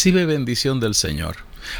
Recibe bendición del Señor.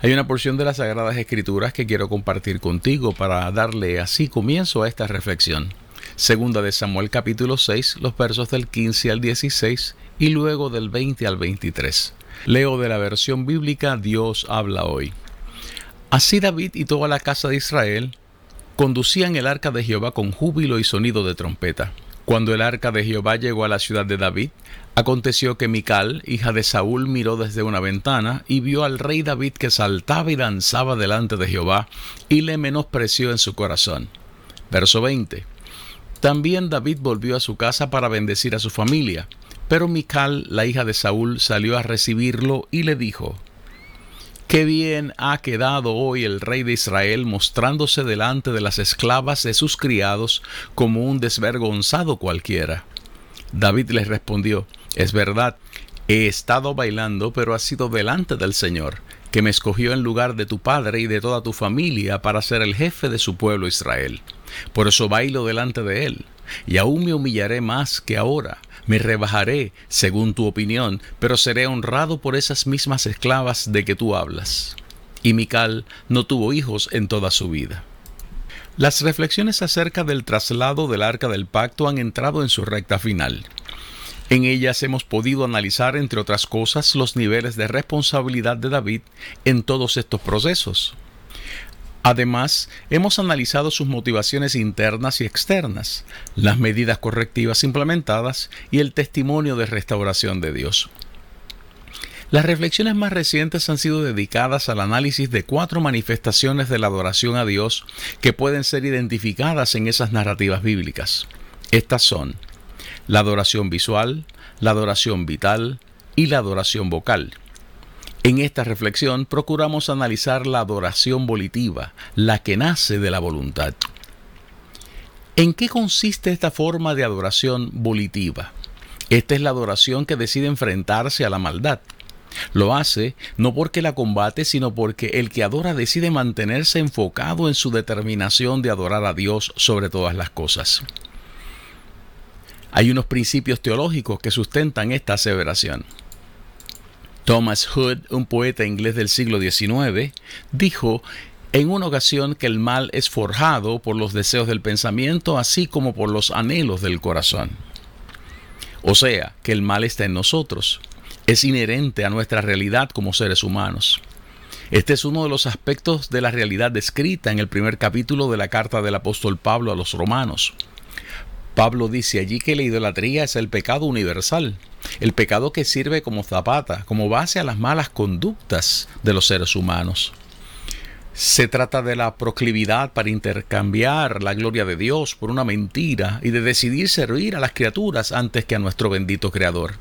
Hay una porción de las Sagradas Escrituras que quiero compartir contigo para darle así comienzo a esta reflexión. Segunda de Samuel capítulo 6, los versos del 15 al 16 y luego del 20 al 23. Leo de la versión bíblica Dios habla hoy. Así David y toda la casa de Israel conducían el arca de Jehová con júbilo y sonido de trompeta. Cuando el arca de Jehová llegó a la ciudad de David, aconteció que Mical, hija de Saúl, miró desde una ventana y vio al rey David que saltaba y danzaba delante de Jehová y le menospreció en su corazón. Verso 20. También David volvió a su casa para bendecir a su familia, pero Mical, la hija de Saúl, salió a recibirlo y le dijo, Qué bien ha quedado hoy el rey de Israel mostrándose delante de las esclavas de sus criados como un desvergonzado cualquiera. David les respondió, es verdad, he estado bailando, pero ha sido delante del Señor, que me escogió en lugar de tu padre y de toda tu familia para ser el jefe de su pueblo Israel. Por eso bailo delante de él, y aún me humillaré más que ahora, me rebajaré, según tu opinión, pero seré honrado por esas mismas esclavas de que tú hablas. Y Mical no tuvo hijos en toda su vida. Las reflexiones acerca del traslado del arca del pacto han entrado en su recta final. En ellas hemos podido analizar, entre otras cosas, los niveles de responsabilidad de David en todos estos procesos. Además, hemos analizado sus motivaciones internas y externas, las medidas correctivas implementadas y el testimonio de restauración de Dios. Las reflexiones más recientes han sido dedicadas al análisis de cuatro manifestaciones de la adoración a Dios que pueden ser identificadas en esas narrativas bíblicas. Estas son la adoración visual, la adoración vital y la adoración vocal. En esta reflexión procuramos analizar la adoración volitiva, la que nace de la voluntad. ¿En qué consiste esta forma de adoración volitiva? Esta es la adoración que decide enfrentarse a la maldad. Lo hace no porque la combate, sino porque el que adora decide mantenerse enfocado en su determinación de adorar a Dios sobre todas las cosas. Hay unos principios teológicos que sustentan esta aseveración. Thomas Hood, un poeta inglés del siglo XIX, dijo en una ocasión que el mal es forjado por los deseos del pensamiento así como por los anhelos del corazón. O sea, que el mal está en nosotros, es inherente a nuestra realidad como seres humanos. Este es uno de los aspectos de la realidad descrita en el primer capítulo de la carta del apóstol Pablo a los romanos. Pablo dice allí que la idolatría es el pecado universal, el pecado que sirve como zapata, como base a las malas conductas de los seres humanos. Se trata de la proclividad para intercambiar la gloria de Dios por una mentira y de decidir servir a las criaturas antes que a nuestro bendito Creador.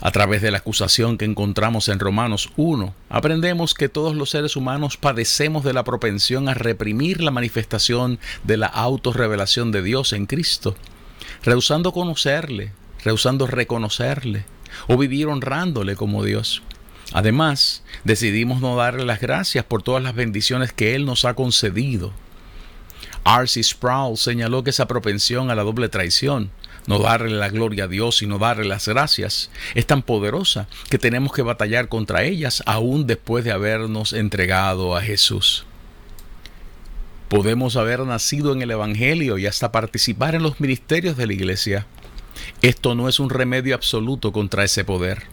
A través de la acusación que encontramos en Romanos 1, aprendemos que todos los seres humanos padecemos de la propensión a reprimir la manifestación de la autorrevelación de Dios en Cristo, rehusando conocerle, rehusando reconocerle o vivir honrándole como Dios. Además, decidimos no darle las gracias por todas las bendiciones que Él nos ha concedido. R.C. Sproul señaló que esa propensión a la doble traición no darle la gloria a Dios y no darle las gracias, es tan poderosa que tenemos que batallar contra ellas aún después de habernos entregado a Jesús. Podemos haber nacido en el Evangelio y hasta participar en los ministerios de la Iglesia. Esto no es un remedio absoluto contra ese poder.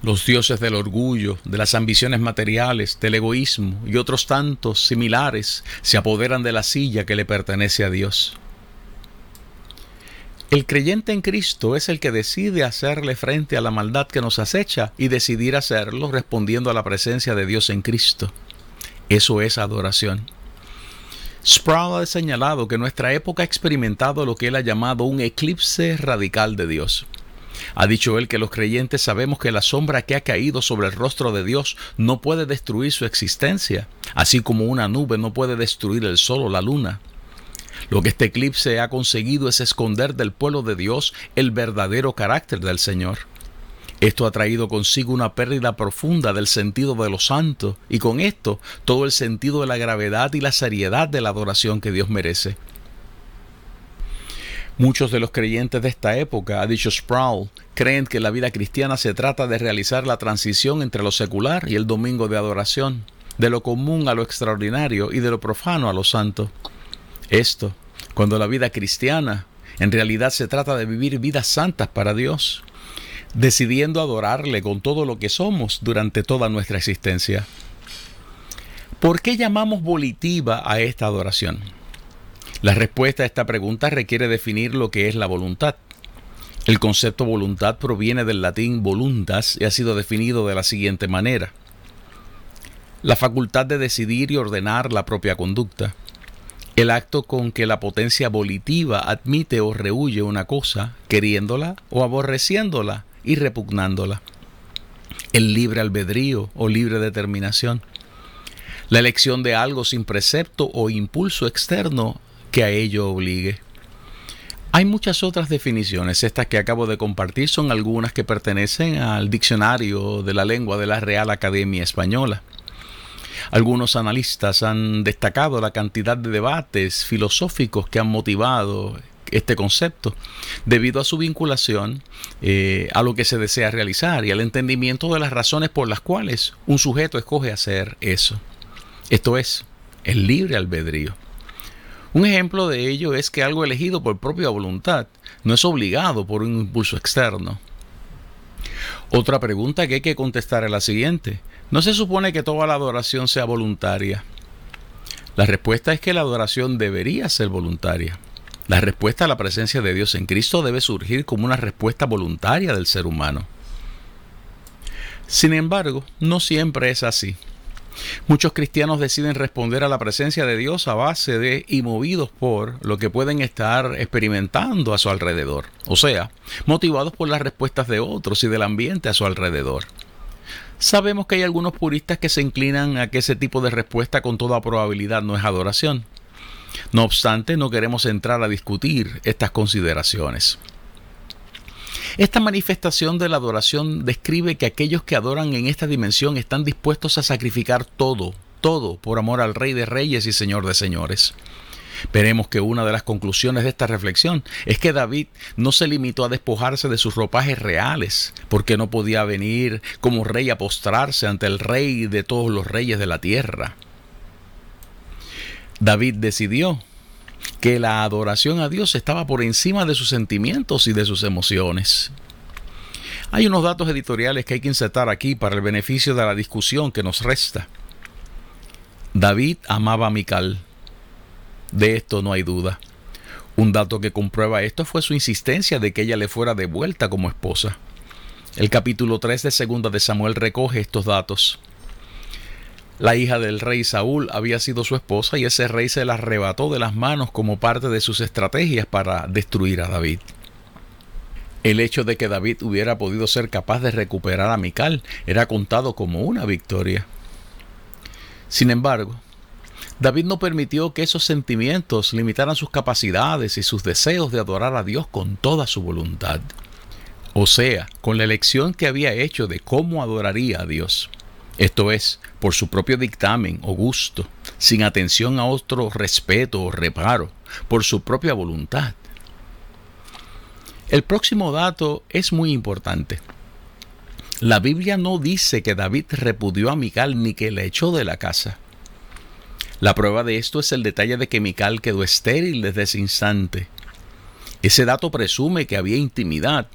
Los dioses del orgullo, de las ambiciones materiales, del egoísmo y otros tantos similares se apoderan de la silla que le pertenece a Dios. El creyente en Cristo es el que decide hacerle frente a la maldad que nos acecha y decidir hacerlo respondiendo a la presencia de Dios en Cristo. Eso es adoración. Sproul ha señalado que nuestra época ha experimentado lo que él ha llamado un eclipse radical de Dios. Ha dicho él que los creyentes sabemos que la sombra que ha caído sobre el rostro de Dios no puede destruir su existencia, así como una nube no puede destruir el sol o la luna. Lo que este eclipse ha conseguido es esconder del pueblo de Dios el verdadero carácter del Señor. Esto ha traído consigo una pérdida profunda del sentido de lo santo y con esto todo el sentido de la gravedad y la seriedad de la adoración que Dios merece. Muchos de los creyentes de esta época, ha dicho Sproul, creen que la vida cristiana se trata de realizar la transición entre lo secular y el domingo de adoración, de lo común a lo extraordinario y de lo profano a lo santo. Esto, cuando la vida cristiana en realidad se trata de vivir vidas santas para Dios, decidiendo adorarle con todo lo que somos durante toda nuestra existencia. ¿Por qué llamamos volitiva a esta adoración? La respuesta a esta pregunta requiere definir lo que es la voluntad. El concepto voluntad proviene del latín voluntas y ha sido definido de la siguiente manera. La facultad de decidir y ordenar la propia conducta el acto con que la potencia volitiva admite o rehuye una cosa, queriéndola o aborreciéndola y repugnándola. El libre albedrío o libre determinación. La elección de algo sin precepto o impulso externo que a ello obligue. Hay muchas otras definiciones, estas que acabo de compartir son algunas que pertenecen al diccionario de la lengua de la Real Academia Española. Algunos analistas han destacado la cantidad de debates filosóficos que han motivado este concepto, debido a su vinculación eh, a lo que se desea realizar y al entendimiento de las razones por las cuales un sujeto escoge hacer eso. Esto es, el libre albedrío. Un ejemplo de ello es que algo elegido por propia voluntad no es obligado por un impulso externo. Otra pregunta que hay que contestar es la siguiente. ¿No se supone que toda la adoración sea voluntaria? La respuesta es que la adoración debería ser voluntaria. La respuesta a la presencia de Dios en Cristo debe surgir como una respuesta voluntaria del ser humano. Sin embargo, no siempre es así. Muchos cristianos deciden responder a la presencia de Dios a base de y movidos por lo que pueden estar experimentando a su alrededor, o sea, motivados por las respuestas de otros y del ambiente a su alrededor. Sabemos que hay algunos puristas que se inclinan a que ese tipo de respuesta con toda probabilidad no es adoración. No obstante, no queremos entrar a discutir estas consideraciones. Esta manifestación de la adoración describe que aquellos que adoran en esta dimensión están dispuestos a sacrificar todo, todo por amor al Rey de Reyes y Señor de Señores. Veremos que una de las conclusiones de esta reflexión es que David no se limitó a despojarse de sus ropajes reales, porque no podía venir como rey a postrarse ante el rey de todos los reyes de la tierra. David decidió que la adoración a Dios estaba por encima de sus sentimientos y de sus emociones. Hay unos datos editoriales que hay que insertar aquí para el beneficio de la discusión que nos resta. David amaba a Mical, de esto no hay duda. Un dato que comprueba esto fue su insistencia de que ella le fuera devuelta como esposa. El capítulo 3 de Segunda de Samuel recoge estos datos. La hija del rey Saúl había sido su esposa y ese rey se la arrebató de las manos como parte de sus estrategias para destruir a David. El hecho de que David hubiera podido ser capaz de recuperar a Mical era contado como una victoria. Sin embargo, David no permitió que esos sentimientos limitaran sus capacidades y sus deseos de adorar a Dios con toda su voluntad. O sea, con la elección que había hecho de cómo adoraría a Dios. Esto es, por su propio dictamen o gusto, sin atención a otro respeto o reparo, por su propia voluntad. El próximo dato es muy importante. La Biblia no dice que David repudió a Mical ni que le echó de la casa. La prueba de esto es el detalle de que Mical quedó estéril desde ese instante. Ese dato presume que había intimidad,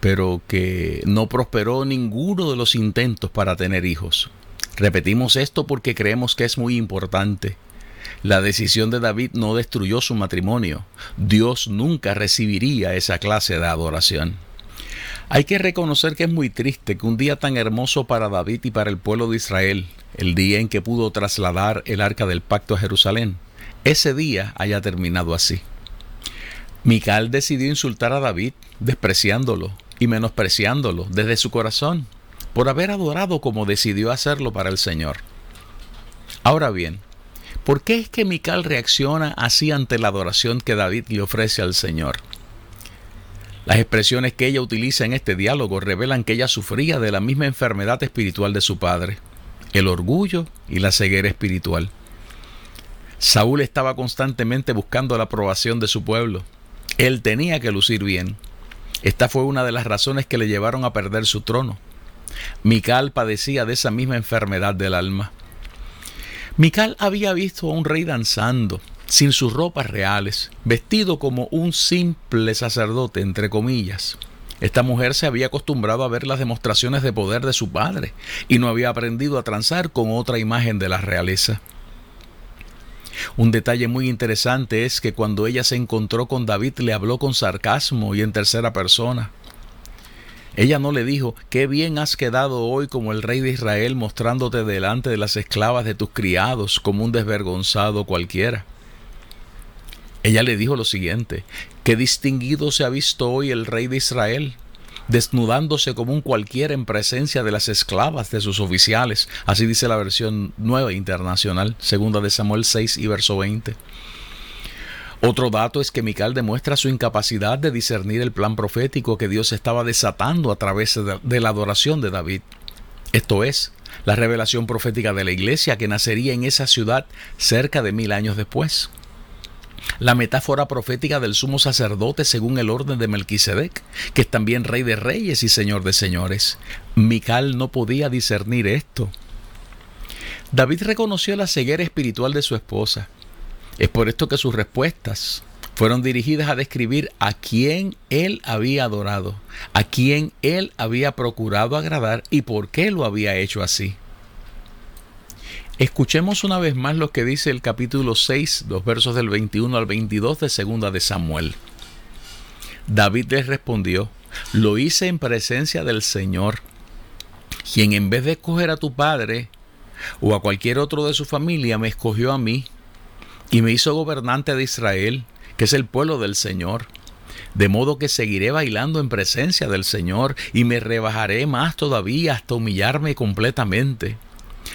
pero que no prosperó ninguno de los intentos para tener hijos. Repetimos esto porque creemos que es muy importante. La decisión de David no destruyó su matrimonio. Dios nunca recibiría esa clase de adoración. Hay que reconocer que es muy triste que un día tan hermoso para David y para el pueblo de Israel, el día en que pudo trasladar el arca del pacto a Jerusalén, ese día haya terminado así. Mical decidió insultar a David, despreciándolo y menospreciándolo desde su corazón, por haber adorado como decidió hacerlo para el Señor. Ahora bien, ¿por qué es que Mical reacciona así ante la adoración que David le ofrece al Señor? Las expresiones que ella utiliza en este diálogo revelan que ella sufría de la misma enfermedad espiritual de su padre, el orgullo y la ceguera espiritual. Saúl estaba constantemente buscando la aprobación de su pueblo. Él tenía que lucir bien. Esta fue una de las razones que le llevaron a perder su trono. Mical padecía de esa misma enfermedad del alma. Mical había visto a un rey danzando, sin sus ropas reales, vestido como un simple sacerdote, entre comillas. Esta mujer se había acostumbrado a ver las demostraciones de poder de su padre y no había aprendido a transar con otra imagen de la realeza. Un detalle muy interesante es que cuando ella se encontró con David le habló con sarcasmo y en tercera persona. Ella no le dijo, qué bien has quedado hoy como el rey de Israel mostrándote delante de las esclavas de tus criados como un desvergonzado cualquiera. Ella le dijo lo siguiente, qué distinguido se ha visto hoy el rey de Israel, desnudándose como un cualquiera en presencia de las esclavas de sus oficiales. Así dice la versión nueva internacional, segunda de Samuel 6 y verso 20. Otro dato es que Mical demuestra su incapacidad de discernir el plan profético que Dios estaba desatando a través de la adoración de David. Esto es, la revelación profética de la iglesia que nacería en esa ciudad cerca de mil años después. La metáfora profética del sumo sacerdote según el orden de Melquisedec, que es también rey de reyes y señor de señores. Mical no podía discernir esto. David reconoció la ceguera espiritual de su esposa es por esto que sus respuestas fueron dirigidas a describir a quién él había adorado, a quién él había procurado agradar y por qué lo había hecho así. Escuchemos una vez más lo que dice el capítulo 6, los versos del 21 al 22 de Segunda de Samuel. David les respondió, lo hice en presencia del Señor, quien en vez de escoger a tu padre o a cualquier otro de su familia, me escogió a mí y me hizo gobernante de Israel, que es el pueblo del Señor. De modo que seguiré bailando en presencia del Señor y me rebajaré más todavía hasta humillarme completamente.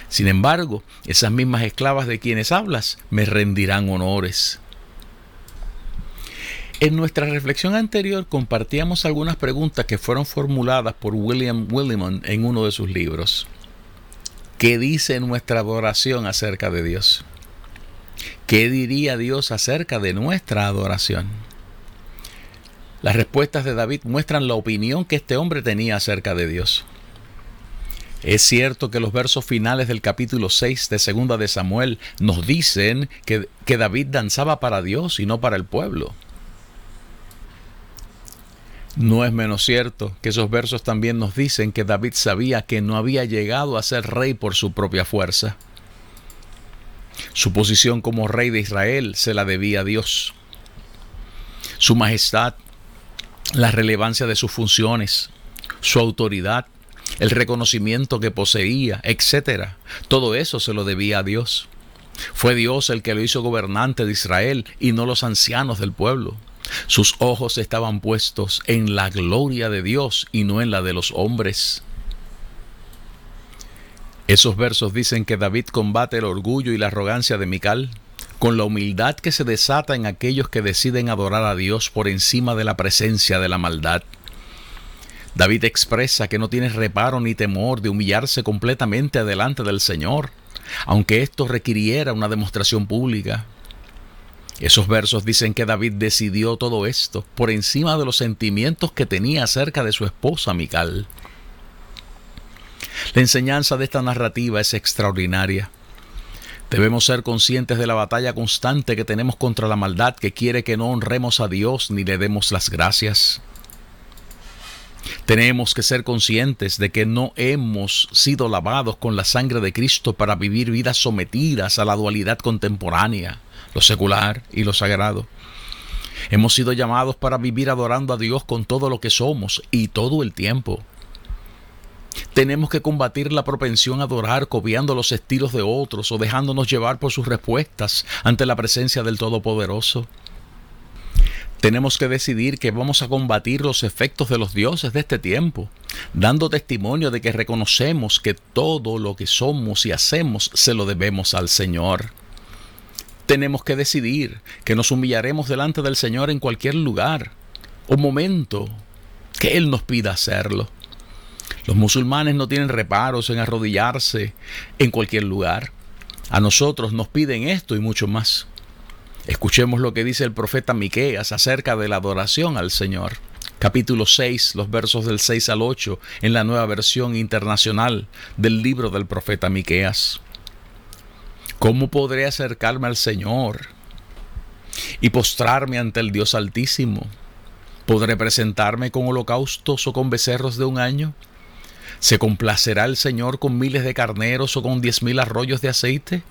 Sin embargo, esas mismas esclavas de quienes hablas me rendirán honores. En nuestra reflexión anterior compartíamos algunas preguntas que fueron formuladas por William Willimon en uno de sus libros. ¿Qué dice nuestra adoración acerca de Dios? ¿Qué diría Dios acerca de nuestra adoración? Las respuestas de David muestran la opinión que este hombre tenía acerca de Dios. Es cierto que los versos finales del capítulo 6 de Segunda de Samuel nos dicen que, que David danzaba para Dios y no para el pueblo. No es menos cierto que esos versos también nos dicen que David sabía que no había llegado a ser rey por su propia fuerza. Su posición como rey de Israel se la debía a Dios. Su majestad, la relevancia de sus funciones, su autoridad, el reconocimiento que poseía, etc. Todo eso se lo debía a Dios. Fue Dios el que lo hizo gobernante de Israel y no los ancianos del pueblo. Sus ojos estaban puestos en la gloria de Dios y no en la de los hombres. Esos versos dicen que David combate el orgullo y la arrogancia de Mical con la humildad que se desata en aquellos que deciden adorar a Dios por encima de la presencia de la maldad. David expresa que no tiene reparo ni temor de humillarse completamente delante del Señor, aunque esto requiriera una demostración pública. Esos versos dicen que David decidió todo esto por encima de los sentimientos que tenía acerca de su esposa Mical. La enseñanza de esta narrativa es extraordinaria. Debemos ser conscientes de la batalla constante que tenemos contra la maldad que quiere que no honremos a Dios ni le demos las gracias. Tenemos que ser conscientes de que no hemos sido lavados con la sangre de Cristo para vivir vidas sometidas a la dualidad contemporánea, lo secular y lo sagrado. Hemos sido llamados para vivir adorando a Dios con todo lo que somos y todo el tiempo. Tenemos que combatir la propensión a adorar copiando los estilos de otros o dejándonos llevar por sus respuestas ante la presencia del Todopoderoso. Tenemos que decidir que vamos a combatir los efectos de los dioses de este tiempo, dando testimonio de que reconocemos que todo lo que somos y hacemos se lo debemos al Señor. Tenemos que decidir que nos humillaremos delante del Señor en cualquier lugar o momento que Él nos pida hacerlo. Los musulmanes no tienen reparos en arrodillarse en cualquier lugar. A nosotros nos piden esto y mucho más. Escuchemos lo que dice el profeta Miqueas acerca de la adoración al Señor. Capítulo 6, los versos del 6 al 8, en la nueva versión internacional del libro del profeta Miqueas. ¿Cómo podré acercarme al Señor y postrarme ante el Dios Altísimo? ¿Podré presentarme con holocaustos o con becerros de un año? ¿Se complacerá el Señor con miles de carneros o con diez mil arroyos de aceite?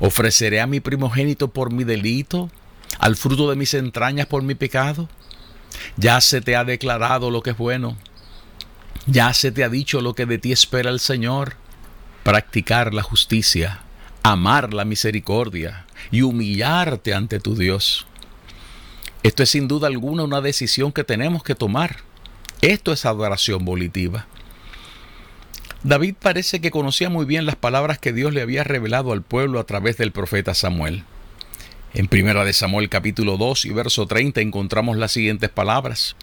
¿Ofreceré a mi primogénito por mi delito? ¿Al fruto de mis entrañas por mi pecado? Ya se te ha declarado lo que es bueno. Ya se te ha dicho lo que de ti espera el Señor. Practicar la justicia, amar la misericordia y humillarte ante tu Dios. Esto es sin duda alguna una decisión que tenemos que tomar. Esto es adoración volitiva. David parece que conocía muy bien las palabras que Dios le había revelado al pueblo a través del profeta Samuel. En primera de Samuel capítulo 2 y verso 30 encontramos las siguientes palabras.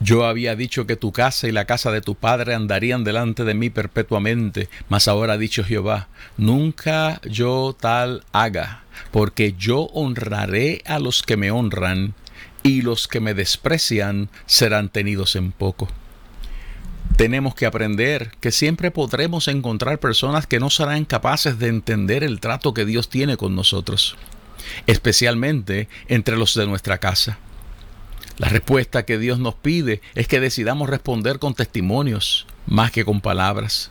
Yo había dicho que tu casa y la casa de tu padre andarían delante de mí perpetuamente, mas ahora ha dicho Jehová, nunca yo tal haga, porque yo honraré a los que me honran, y los que me desprecian serán tenidos en poco. Tenemos que aprender que siempre podremos encontrar personas que no serán capaces de entender el trato que Dios tiene con nosotros, especialmente entre los de nuestra casa. La respuesta que Dios nos pide es que decidamos responder con testimonios más que con palabras.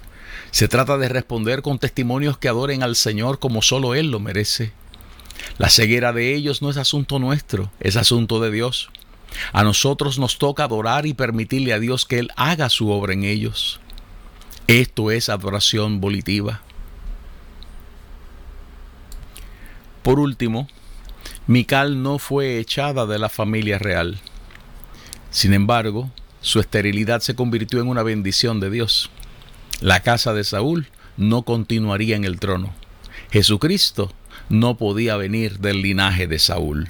Se trata de responder con testimonios que adoren al Señor como solo Él lo merece. La ceguera de ellos no es asunto nuestro, es asunto de Dios. A nosotros nos toca adorar y permitirle a Dios que Él haga su obra en ellos. Esto es adoración volitiva. Por último, Mical no fue echada de la familia real. Sin embargo, su esterilidad se convirtió en una bendición de Dios. La casa de Saúl no continuaría en el trono. Jesucristo no podía venir del linaje de Saúl.